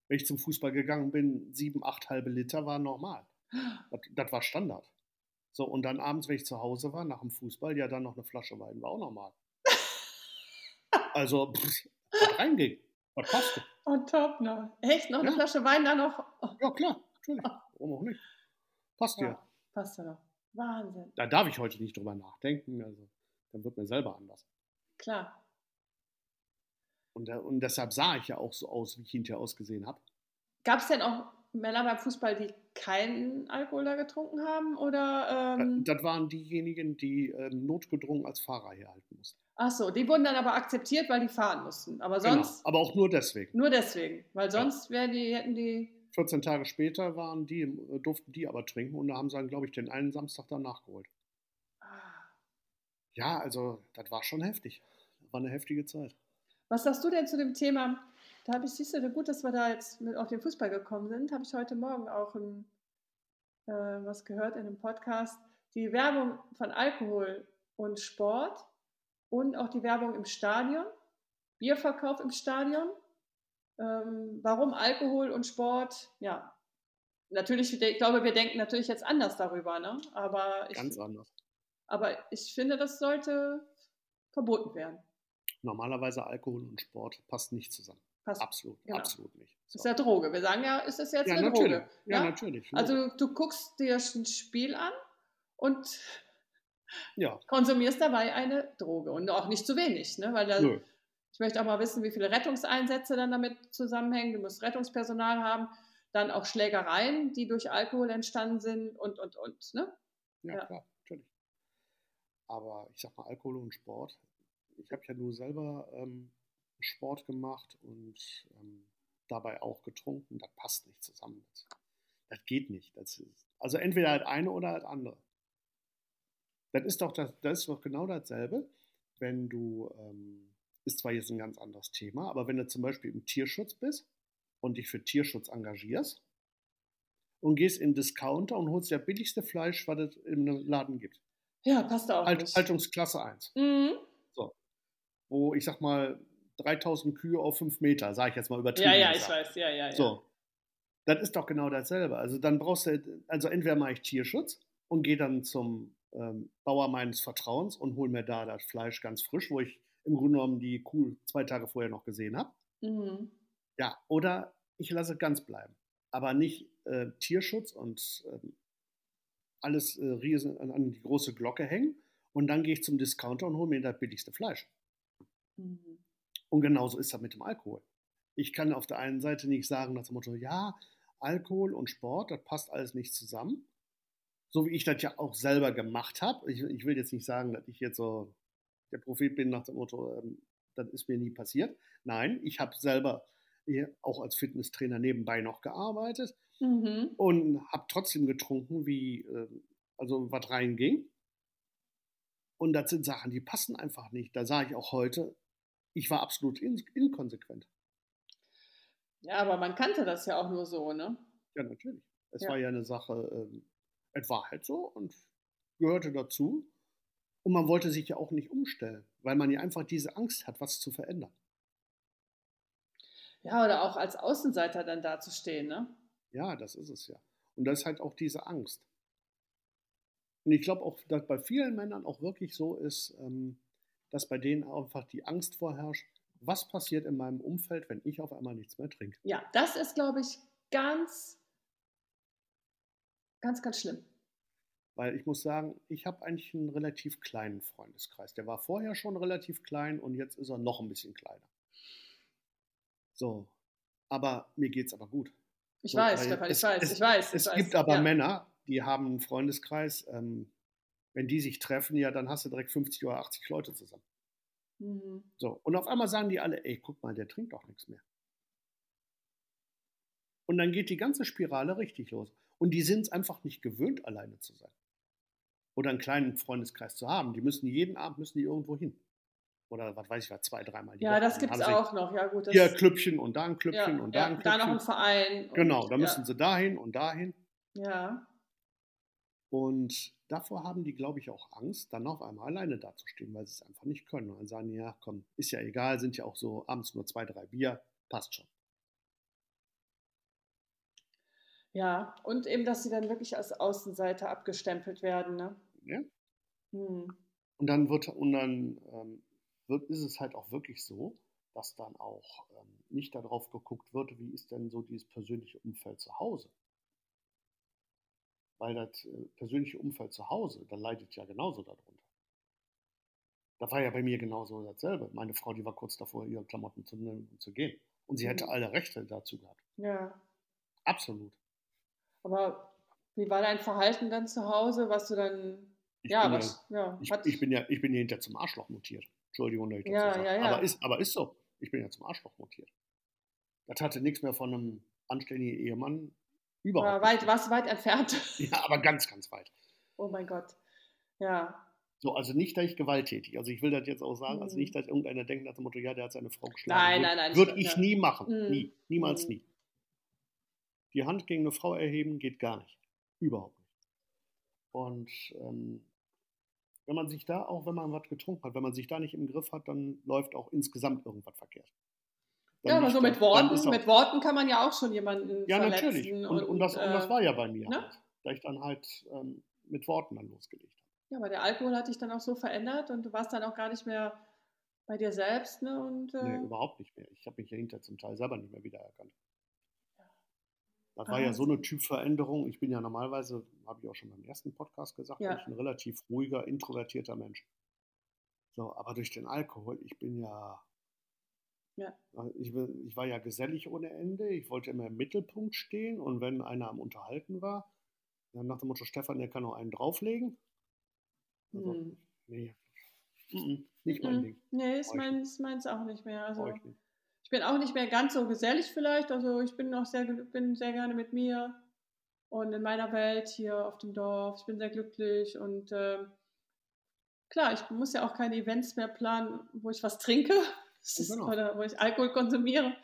Wenn ich zum Fußball gegangen bin, sieben, acht halbe Liter war normal. Das, das war Standard. So, und dann abends, wenn ich zu Hause war, nach dem Fußball, ja, dann noch eine Flasche Wein war auch normal. Also, pff, was reinging, was passte.
On top noch. Echt? Noch eine
Ja.
Flasche Wein da noch? Oh,
Ja, klar, natürlich. Warum auch nicht? Passt ja.
ja, passt ja noch. Wahnsinn.
Da darf ich heute nicht drüber nachdenken. Also, dann wird mir selber anders.
Klar.
Und, da- und deshalb sah ich ja auch so aus, wie ich hinterher ausgesehen habe.
Gab es denn auch Männer beim Fußball, die keinen Alkohol da getrunken haben? Oder, ähm,
Das waren diejenigen, die ähm, notgedrungen als Fahrer herhalten mussten.
ach so, die wurden dann aber akzeptiert, weil die fahren mussten. Aber sonst,
Genau. Aber auch nur deswegen.
nur deswegen. Weil sonst wären die, hätten die,
14 Tage später waren die, äh, durften die aber trinken und da haben sie dann, glaube ich, den einen Samstag dann nachgeholt.
ah.
Ja, also das war schon heftig. Das war eine heftige Zeit.
Was sagst du denn zu dem Thema? Da habe ich, siehst du, gut, dass wir da jetzt mit auf den Fußball gekommen sind, habe ich heute Morgen auch ein, äh, was gehört in einem Podcast. Die Werbung von Alkohol und Sport und auch die Werbung im Stadion, Bierverkauf im Stadion. Ähm, warum Alkohol und Sport? Ja, natürlich, ich glaube, wir denken natürlich jetzt anders darüber, ne? aber, ich,
Ganz anders.
aber ich finde, das sollte verboten werden.
Normalerweise Alkohol und Sport passt nicht zusammen.
Passt.
Absolut,
Genau.
absolut nicht. So.
Ist ja Droge. Wir sagen ja, ist das jetzt
ja,
eine
natürlich.
Droge?
Ja, natürlich.
Also du guckst dir ein Spiel an und
ja,
konsumierst dabei eine Droge und auch nicht zu wenig, ne? Weil da, ich möchte auch mal wissen, wie viele Rettungseinsätze dann damit zusammenhängen. Du musst Rettungspersonal haben, dann auch Schlägereien, die durch Alkohol entstanden sind und und und. Ne?
Ja,
Ja.
klar, natürlich. Aber ich sag mal, Alkohol und Sport. Ich habe ja nur selber ähm, Sport gemacht und ähm, dabei auch getrunken. Das passt nicht zusammen. Das, das geht nicht. Das ist, also entweder halt eine oder halt andere. Das ist doch, das, das ist doch genau dasselbe, wenn du, ähm, ist zwar jetzt ein ganz anderes Thema, aber wenn du zum Beispiel im Tierschutz bist und dich für Tierschutz engagierst und gehst in Discounter und holst das billigste Fleisch, was es im Laden gibt.
Ja, passt auch
Halt. Haltungsklasse 1,
Mhm.
Wo ich sag mal 3000 Kühe auf 5 Meter, sage ich jetzt mal übertrieben.
Ja, ja, ich
gesagt.
weiß. Ja, ja, ja.
So, das ist doch genau dasselbe. Also dann brauchst du, also entweder mache ich Tierschutz und gehe dann zum ähm, Bauer meines Vertrauens und hole mir da das Fleisch ganz frisch, wo ich im Grunde genommen die Kuh zwei Tage vorher noch gesehen habe.
Mhm.
Ja, oder ich lasse es ganz bleiben. Aber nicht äh, Tierschutz und ähm, alles äh, riesen an, an die große Glocke hängen. Und dann gehe ich zum Discounter und hole mir das billigste Fleisch.
Mhm.
Und genauso ist das mit dem Alkohol. Ich kann auf der einen Seite nicht sagen, nach dem Motto, ja, Alkohol und Sport, das passt alles nicht zusammen. So wie ich das ja auch selber gemacht habe. Ich, ich will jetzt nicht sagen, dass ich jetzt so der Prophet bin nach dem Motto, ähm, das ist mir nie passiert. Nein, ich habe selber hier auch als Fitnesstrainer nebenbei noch gearbeitet
Mhm.
und habe trotzdem getrunken, wie äh, also was reinging. Und das sind Sachen, die passen einfach nicht. Da sage ich auch heute, ich war absolut in, inkonsequent.
Ja, aber man kannte das ja auch nur so, ne?
Ja, natürlich. Es
Ja.
war ja eine Sache, ähm, es war halt so und gehörte dazu. Und man wollte sich ja auch nicht umstellen, weil man ja einfach diese Angst hat, was zu verändern.
Ja, oder auch als Außenseiter dann dazustehen, ne?
Ja, das ist es ja. Und das ist halt auch diese Angst. Und ich glaube auch, dass bei vielen Männern auch wirklich so ist, ähm, dass bei denen einfach die Angst vorherrscht, was passiert in meinem Umfeld, wenn ich auf einmal nichts mehr trinke.
Ja, das ist, glaube ich, ganz, ganz, ganz schlimm.
Weil ich muss sagen, ich habe eigentlich einen relativ kleinen Freundeskreis. Der war vorher schon relativ klein und jetzt ist er noch ein bisschen kleiner. So, aber mir geht es aber gut.
Ich
So,
weiß, Stefan, ich
es-
weiß,
es-
ich weiß. ich
Es
weiß.
gibt aber
ja.
Männer, die haben einen Freundeskreis, ähm, wenn die sich treffen, ja, dann hast du direkt 50 oder 80 Leute zusammen.
Mhm.
So, und auf einmal sagen die alle, ey, guck mal, der trinkt doch nichts mehr. Und dann geht die ganze Spirale richtig los. Und die sind es einfach nicht gewöhnt, alleine zu sein. Oder einen kleinen Freundeskreis zu haben. Die müssen jeden Abend müssen die irgendwo hin. Oder was weiß ich, was, zwei, dreimal die
Ja,
Woche.
das gibt es auch noch. Ja, gut.
Hier ein Klüppchen und da ein Klüppchen
ja,
und da
ja,
ein
da noch
Klüppchen.
ein Verein.
Genau, da müssen
ja.
sie dahin und dahin.
Ja,
Und davor haben die, glaube ich, auch Angst, dann auf einmal alleine dazustehen, weil sie es einfach nicht können. Und dann sagen die, ja, komm, ist ja egal, sind ja auch so abends nur zwei, drei Bier, passt schon.
ja. Und eben, dass sie dann wirklich als Außenseiter abgestempelt werden. Ne?
Ja?
Hm.
Und dann wird, und dann ähm, wird, ist es halt auch wirklich so, dass dann auch ähm, nicht darauf geguckt wird, wie ist denn so dieses persönliche Umfeld zu Hause. Weil das äh, persönliche Umfeld zu Hause, da leidet ja genauso darunter. Da war ja bei mir genauso dasselbe. Meine Frau, die war kurz davor, ihre Klamotten zu nehmen und zu gehen. Und sie hätte
Mhm.
alle Rechte dazu gehabt.
Ja.
Absolut.
Aber wie war dein Verhalten dann zu Hause? Was du dann.
Ich
ja,
bin ja-
was, ja.
Ich, ich, bin ja, ich bin ja hinter zum Arschloch mutiert. Entschuldigung, dass ich dazu
Ja,
sage.
ja, ja.
Aber, ist, aber ist so. Ich bin ja zum Arschloch mutiert. Das hatte nichts mehr von einem anständigen Ehemann. Überhaupt
war weit, was weit entfernt.
Ja, aber ganz, ganz weit.
Oh mein Gott. Ja.
So, also nicht, dass ich gewalttätig. Also ich will das jetzt auch sagen, also
Mhm.
nicht, dass irgendeiner denkt nach dem Motto, ja, der hat seine Frau geschlagen.
Nein, nein, nein,
Würde
ich-
ich
ja.
nie machen.
Mhm.
Nie. Niemals
Mhm.
nie. Die Hand gegen eine Frau erheben geht gar nicht. Überhaupt nicht. Und ähm, wenn man sich da, auch wenn man was getrunken hat, wenn man sich da nicht im Griff hat, dann läuft auch insgesamt irgendwas verkehrt.
Ja, aber so mit Worten,
auch-
mit Worten kann man ja auch schon jemanden
Ja,
verletzen.
natürlich. Und, und, das, und das
äh,
war ja bei mir
ne?
halt. Da ich dann halt ähm, mit Worten dann losgelegt habe.
Ja, aber der Alkohol hat dich dann auch so verändert und du warst dann auch gar nicht mehr bei dir selbst, ne? Und, äh,
Nee, überhaupt nicht mehr. Ich habe mich ja hinter zum Teil selber nicht mehr wiedererkannt. Das war ja so eine. Typveränderung. Ich bin ja normalerweise, habe ich auch schon beim ersten Podcast gesagt,
Ja.
bin ich ein relativ ruhiger, introvertierter Mensch. So, aber durch den Alkohol, ich bin ja,
Ja.
ich, bin- ich war ja gesellig ohne Ende. Ich wollte immer im Mittelpunkt stehen und wenn einer am Unterhalten war, dann nach dem Motto, Stefan, der kann noch einen drauflegen. Also,
hm.
nee, Mhm, nicht mein
Mhm.
Ding.
Nee, ist
ich
meins, meins auch nicht mehr. Also,
ich nicht.
ich bin auch nicht mehr ganz so gesellig vielleicht. Also ich bin noch sehr, bin sehr gerne mit mir und in meiner Welt hier auf dem Dorf. Ich bin sehr glücklich und ähm, klar, ich muss ja auch keine Events mehr planen, wo ich was trinke
Genau.
oder wo ich Alkohol konsumiere.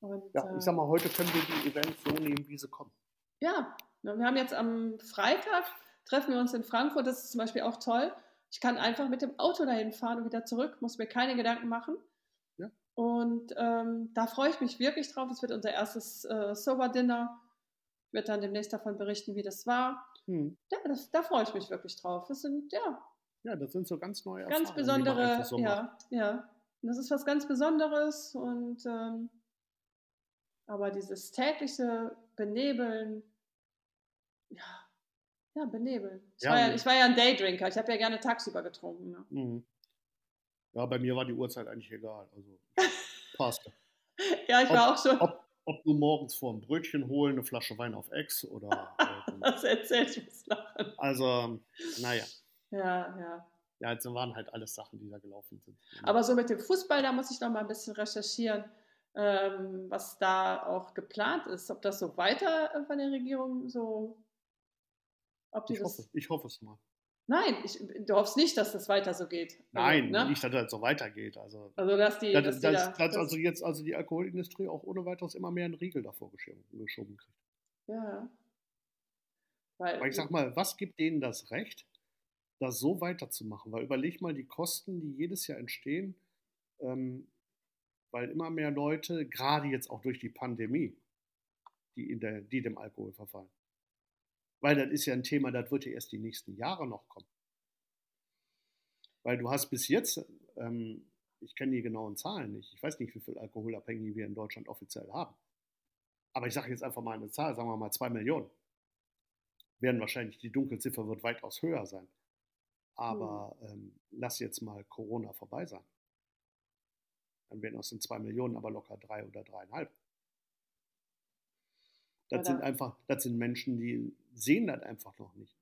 Und,
Ja, ich sag mal, heute können wir die Events so nehmen, wie sie kommen.
Ja, wir haben jetzt am Freitag, treffen wir uns in Frankfurt, das ist zum Beispiel auch toll. Ich kann einfach mit dem Auto dahin fahren und wieder zurück, muss mir keine Gedanken machen.
Ja.
Und ähm, da freue ich mich wirklich drauf. Es wird unser erstes äh, Sober-Dinner. Ich werde dann demnächst davon berichten, wie das war.
Hm.
Ja, das, da freue ich mich wirklich drauf. Das sind, ja,
Ja, das sind so ganz neue
ganz besondere, ja, ja. Und das ist was ganz Besonderes und ähm, aber dieses tägliche Benebeln, ja, ja, benebeln. Ich,
Ja,
war, ja, ich war ja ein Daydrinker, ich habe ja gerne tagsüber getrunken. Ne?
Mhm. Ja, bei mir war die Uhrzeit eigentlich egal. Also passte.
Ja, ich war auch schon,
Ob, ob du morgens vor ein Brötchen holen, eine Flasche Wein auf Ex oder. ähm,
das erzählt, ich muss lachen.
also, naja.
Ja, ja.
Ja, jetzt waren halt alles Sachen, die da gelaufen sind.
Aber so mit dem Fußball, da muss ich noch mal ein bisschen recherchieren, ähm, was da auch geplant ist. Ob das so weiter äh, von der Regierung so. Ob die
ich,
das,
hoffe, ich hoffe es mal.
Nein, ich, du hoffst nicht, dass das weiter so geht. Also,
Nein,
ne?
nicht, dass das so weitergeht. Also,
Also, dass die.
dass,
dass
dass,
die
dass,
da, das-
also jetzt also die Alkoholindustrie auch ohne weiteres immer mehr einen Riegel davor geschoben, kriegt.
ja. Weil,
Aber ich sag mal, was gibt denen das Recht, das so weiterzumachen? Weil überleg mal die Kosten, die jedes Jahr entstehen, ähm, weil immer mehr Leute, gerade jetzt auch durch die Pandemie, die, in der, die dem Alkohol verfallen. Weil das ist ja ein Thema, das wird ja erst die nächsten Jahre noch kommen. Weil du hast bis jetzt, ähm, ich kenne die genauen Zahlen nicht, ich weiß nicht, wie viel Alkoholabhängige wir in Deutschland offiziell haben. Aber ich sage jetzt einfach mal eine Zahl, sagen wir mal zwei Millionen. werden wahrscheinlich, die Dunkelziffer wird weitaus höher sein. Aber hm. ähm, lass jetzt mal Corona vorbei sein. Dann werden aus den zwei Millionen aber locker drei oder dreieinhalb. Das oder sind einfach, das sind Menschen, die sehen das einfach noch nicht.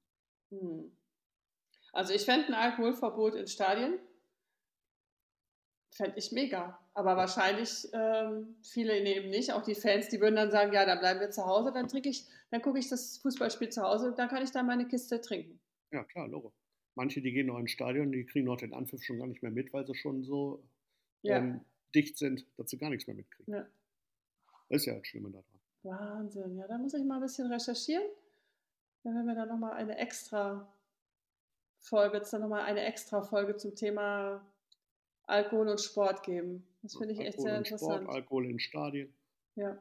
Hm.
Also ich fände ein Alkoholverbot in Stadien, fände ich mega. Aber wahrscheinlich ähm, viele eben nicht. Auch die Fans, die würden dann sagen, ja, dann bleiben wir zu Hause, dann trinke ich, dann gucke ich das Fußballspiel zu Hause, dann kann ich da meine Kiste trinken.
Ja, klar, Logo. Manche, die gehen noch ins Stadion, die kriegen noch den Anpfiff schon gar nicht mehr mit, weil sie schon so ja. ähm, dicht sind, dass sie gar nichts mehr mitkriegen. Ja. Das ist ja das Schlimme daran.
Wahnsinn, ja, da muss ich mal ein bisschen recherchieren. Dann werden wir dann nochmal eine extra Folge, jetzt dann nochmal eine extra Folge zum Thema Alkohol und Sport geben. Das finde ich Alkohol echt sehr interessant.
Sport, Alkohol in Stadien.
Ja.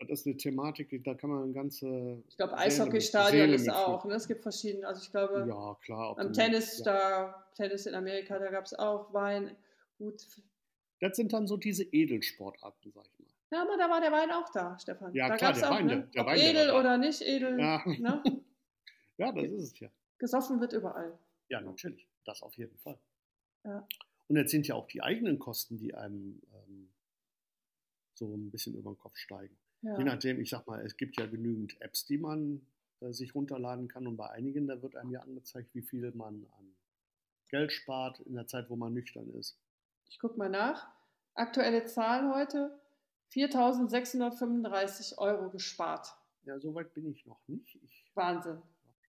Das ist eine Thematik, da kann man eine ganze.
Ich glaube, Eishockeystadion ist auch. Ne? Es gibt verschiedene. Also ich glaube,
ja, klar,
am Tennis, ja. da, Tennis in Amerika, da gab es auch Wein. Gut.
Das sind dann so diese Edelsportarten, sag ich mal.
Ja, aber da war der Wein auch da, Stefan.
Ja,
da
klar, der
auch,
Wein,
ne?
der, Wein,
edel oder nicht edel.
Ja.
Ne?
ja, das ist es ja.
Gesoffen wird überall.
Ja, natürlich. Das auf jeden Fall.
Ja.
Und jetzt sind ja auch die eigenen Kosten, die einem ähm, so ein bisschen über den Kopf steigen. Ja. Je nachdem, ich sag mal, es gibt ja genügend Apps, die man äh, sich runterladen kann und bei einigen, da wird einem ja angezeigt, wie viel man an Geld spart in der Zeit, wo man nüchtern ist.
Ich gucke mal nach. Aktuelle Zahl heute: 4.635 Euro gespart.
Ja, so weit bin ich noch nicht. Ich
Wahnsinn.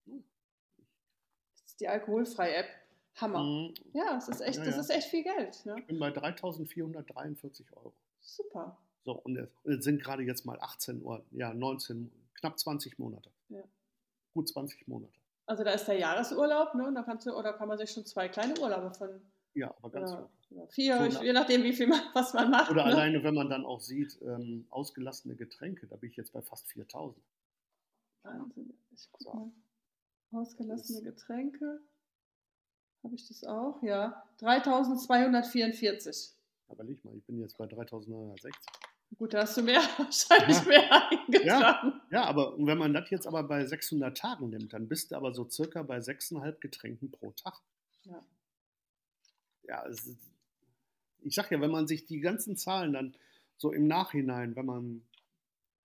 Das ist die alkoholfreie App. Hammer. Mhm. Ja, das ist echt, ja, ja. das ist echt viel Geld. Ne?
Ich bin bei 3.443 Euro.
Super.
So, und es sind gerade jetzt mal 18 Uhr, ja, 19, knapp 20 Monate.
Ja.
Gut 20 Monate.
Also da ist der Jahresurlaub, ne? Da kannst du, oder kann man sich schon zwei kleine Urlaube von.
Ja, aber ganz
oder, oder vier, so je nachdem, wie viel man, was man macht.
Oder ne? alleine, wenn man dann auch sieht, ähm, ausgelassene Getränke, da bin ich jetzt bei fast 4000.
Wahnsinn. Ich guck so. mal. Ausgelassene Getränke. Habe ich das auch? Ja. 3244.
Aber nicht mal, ich bin jetzt bei 3960.
Gut, da hast du mehr, wahrscheinlich ja. mehr
eingetragen. Ja, ja, aber wenn man das jetzt aber bei 600 Tagen nimmt, dann bist du aber so circa bei 6,5 Getränken pro Tag.
Ja.
Ja, ich sag ja, wenn man sich die ganzen Zahlen dann so im Nachhinein, wenn man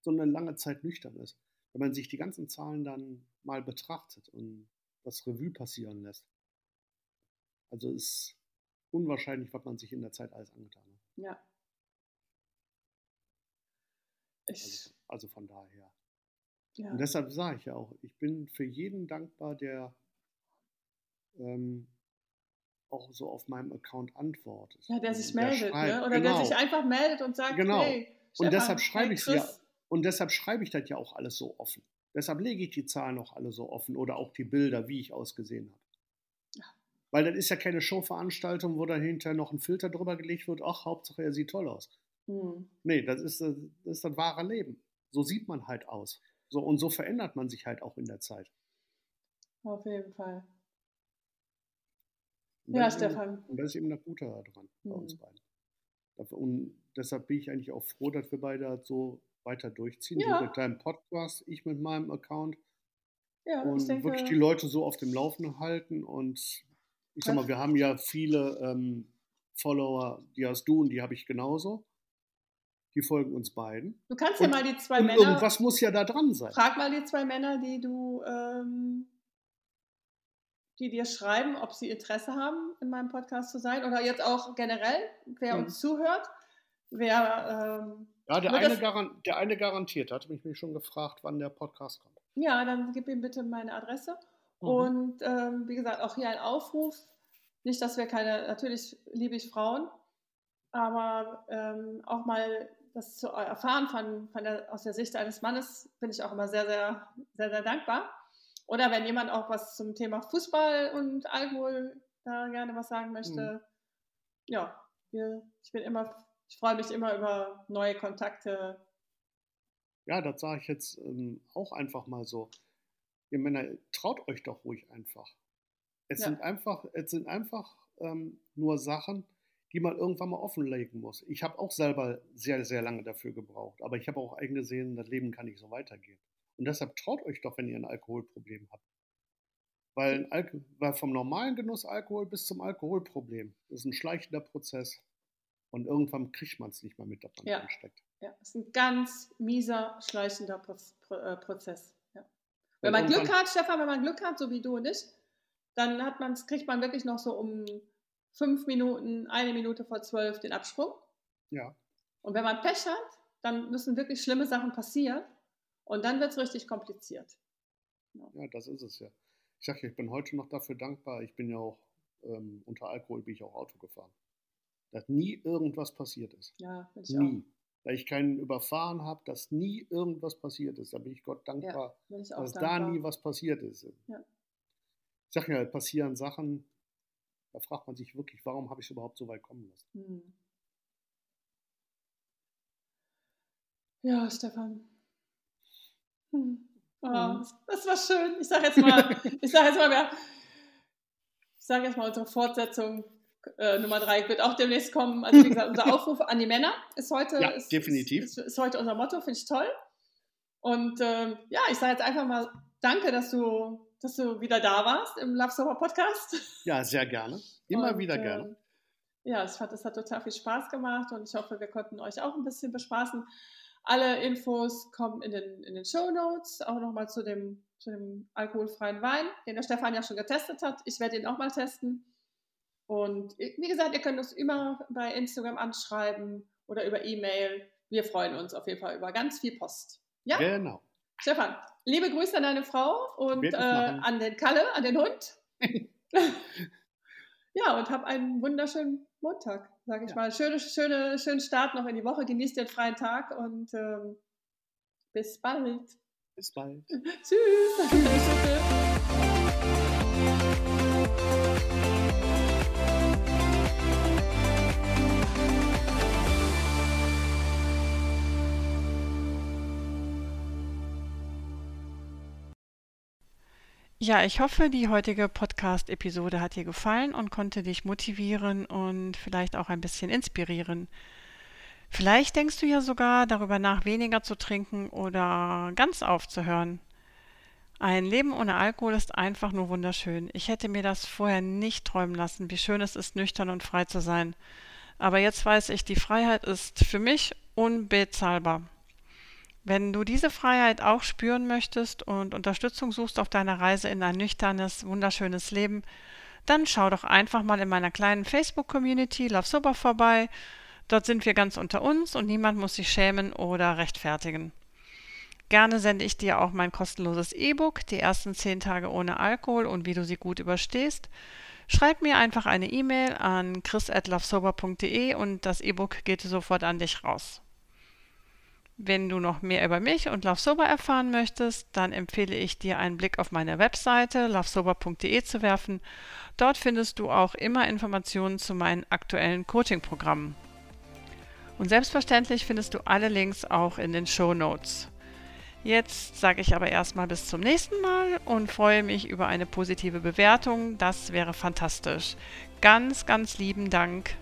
so eine lange Zeit nüchtern ist, wenn man sich die ganzen Zahlen dann mal betrachtet und das Revue passieren lässt, also ist unwahrscheinlich, was man sich in der Zeit alles angetan hat.
Ja.
Also, also, von daher. Ja. Und deshalb sage ich ja auch, ich bin für jeden dankbar, der ähm, auch so auf meinem Account antwortet.
Ja, der sich der meldet, schreibt, ne? oder genau. der sich einfach meldet und sagt,
genau.
hey,
und deshalb schreibe hey, ich ja, und deshalb schreibe ich das ja auch alles so offen. Deshalb lege ich die Zahlen auch alle so offen oder auch die Bilder, wie ich ausgesehen habe. Weil das ist ja keine Showveranstaltung, wo dann hinterher noch ein Filter drüber gelegt wird, ach, Hauptsache er sieht toll aus. Mhm. Nee, das ist, das ist das wahre Leben. So sieht man halt aus. So, und so verändert man sich halt auch in der Zeit.
Auf jeden Fall. Ja, Stefan.
Eben, und das ist eben das Gute daran, mhm. bei uns hm. beiden. Und deshalb bin ich eigentlich auch froh, dass wir beide so weiter durchziehen. Ja. Du mit deinem Podcast, ich mit meinem Account.
Ja,
und
denke,
wirklich die Leute so auf dem Laufenden halten und ich sag mal, wir haben ja viele ähm, Follower, die hast du und die habe ich genauso. Die folgen uns beiden.
Du kannst und, ja mal die zwei Männer.
Irgendwas muss ja da dran sein.
Frag mal die zwei Männer, die du, ähm, die dir schreiben, ob sie Interesse haben, in meinem Podcast zu sein oder jetzt auch generell, wer mhm. uns zuhört. Wer, ähm,
ja, der eine, garan der eine garantiert, hat mich, mich schon gefragt, wann der Podcast kommt.
Ja, dann gib ihm bitte meine Adresse. Mhm. Und ähm, wie gesagt, auch hier ein Aufruf. Nicht, dass wir keine, natürlich liebe ich Frauen, aber ähm, auch mal das zu erfahren von, von der, aus der Sicht eines Mannes, bin ich auch immer sehr, sehr, sehr, sehr dankbar. Oder wenn jemand auch was zum Thema Fußball und Alkohol da gerne was sagen möchte. Mhm. Ja, wir, ich bin immer, ich freue mich immer über neue Kontakte.
Ja, das sage ich jetzt ähm, auch einfach mal so ihr Männer, traut euch doch ruhig einfach. Es ja. sind einfach, es sind einfach ähm, nur Sachen, die man irgendwann mal offenlegen muss. Ich habe auch selber sehr, sehr lange dafür gebraucht, aber ich habe auch eingesehen, das Leben kann nicht so weitergehen. Und deshalb traut euch doch, wenn ihr ein Alkoholproblem habt. Weil, weil vom normalen Genuss Alkohol bis zum Alkoholproblem ist ein schleichender Prozess. Und irgendwann kriegt man es nicht mehr mit, dass man
ja.
ansteckt.
Ja, es ist ein ganz mieser, schleichender äh, Prozess. Ja. Wenn man Glück hat, Stefan, wenn man Glück hat, so wie du und ich, dann hat man's, kriegt man wirklich noch so um fünf Minuten, eine Minute vor zwölf den Absprung.
Ja.
Und wenn man Pech hat, dann müssen wirklich schlimme Sachen passieren und dann wird es richtig kompliziert.
Ja. ja, das ist es ja. Ich sage ja, ich bin heute noch dafür dankbar. Ich bin ja auch ähm, unter Alkohol bin ich auch Auto gefahren. Dass nie irgendwas passiert ist.
Ja, ich
nie. Auch. Da ich keinen überfahren habe, dass nie irgendwas passiert ist. Da bin ich Gott dankbar,
ja, ich
dass
dankbar.
da nie was passiert ist.
Ja.
Ich sage ja, passieren Sachen, da fragt man sich wirklich, warum habe ich es überhaupt so weit kommen lassen?
Hm. Ja, Stefan. Hm. Oh, das war schön. Ich sage jetzt mal, ich sage jetzt mal, ich sage jetzt mal unsere Fortsetzung äh, Nummer drei wird auch demnächst kommen. Also wie gesagt, unser Aufruf an die Männer ist heute,
ja,
ist,
definitiv.
Ist, ist, heute unser Motto, finde ich toll. Und ähm, ja, ich sage jetzt einfach mal Danke, dass du, dass du wieder da warst im Love Sober Podcast.
Ja, sehr gerne. Immer und, wieder gerne.
Äh, ja, es hat, es hat total viel Spaß gemacht und ich hoffe, wir konnten euch auch ein bisschen bespaßen. Alle Infos kommen in den, in den Show Notes, auch nochmal zu dem, zu dem alkoholfreien Wein, den der Stefan ja schon getestet hat. Ich werde ihn auch mal testen. Und wie gesagt, ihr könnt uns immer bei Instagram anschreiben oder über E-Mail. Wir freuen uns auf jeden Fall über ganz viel Post. Ja?
Genau.
Stefan, liebe Grüße an deine Frau und äh, an den Kalle, an den Hund. ja, und hab einen wunderschönen Montag, sage ich ja. mal. Schöne, schöne, schönen Start noch in die Woche. Genießt den freien Tag und ähm, bis bald.
Bis bald.
Tschüss.
Ja, ich hoffe, die heutige Podcast-Episode hat dir gefallen und konnte dich motivieren und vielleicht auch ein bisschen inspirieren. Vielleicht denkst du ja sogar darüber nach, weniger zu trinken oder ganz aufzuhören. Ein Leben ohne Alkohol ist einfach nur wunderschön. Ich hätte mir das vorher nicht träumen lassen, wie schön es ist, nüchtern und frei zu sein. Aber jetzt weiß ich, die Freiheit ist für mich unbezahlbar. Wenn du diese Freiheit auch spüren möchtest und Unterstützung suchst auf deiner Reise in ein nüchternes, wunderschönes Leben, dann schau doch einfach mal in meiner kleinen Facebook-Community Love Sober vorbei. Dort sind wir ganz unter uns und niemand muss sich schämen oder rechtfertigen. Gerne sende ich dir auch mein kostenloses E-Book, die ersten zehn Tage ohne Alkohol und wie du sie gut überstehst. Schreib mir einfach eine E-Mail an chris.lovesober.de und das E-Book geht sofort an dich raus. Wenn du noch mehr über mich und Love Sober erfahren möchtest, dann empfehle ich dir einen Blick auf meine Webseite lovesober.de zu werfen. Dort findest du auch immer Informationen zu meinen aktuellen Coaching-Programmen. Und selbstverständlich findest du alle Links auch in den Show Notes. Jetzt sage ich aber erstmal bis zum nächsten Mal und freue mich über eine positive Bewertung. Das wäre fantastisch. Ganz, ganz lieben Dank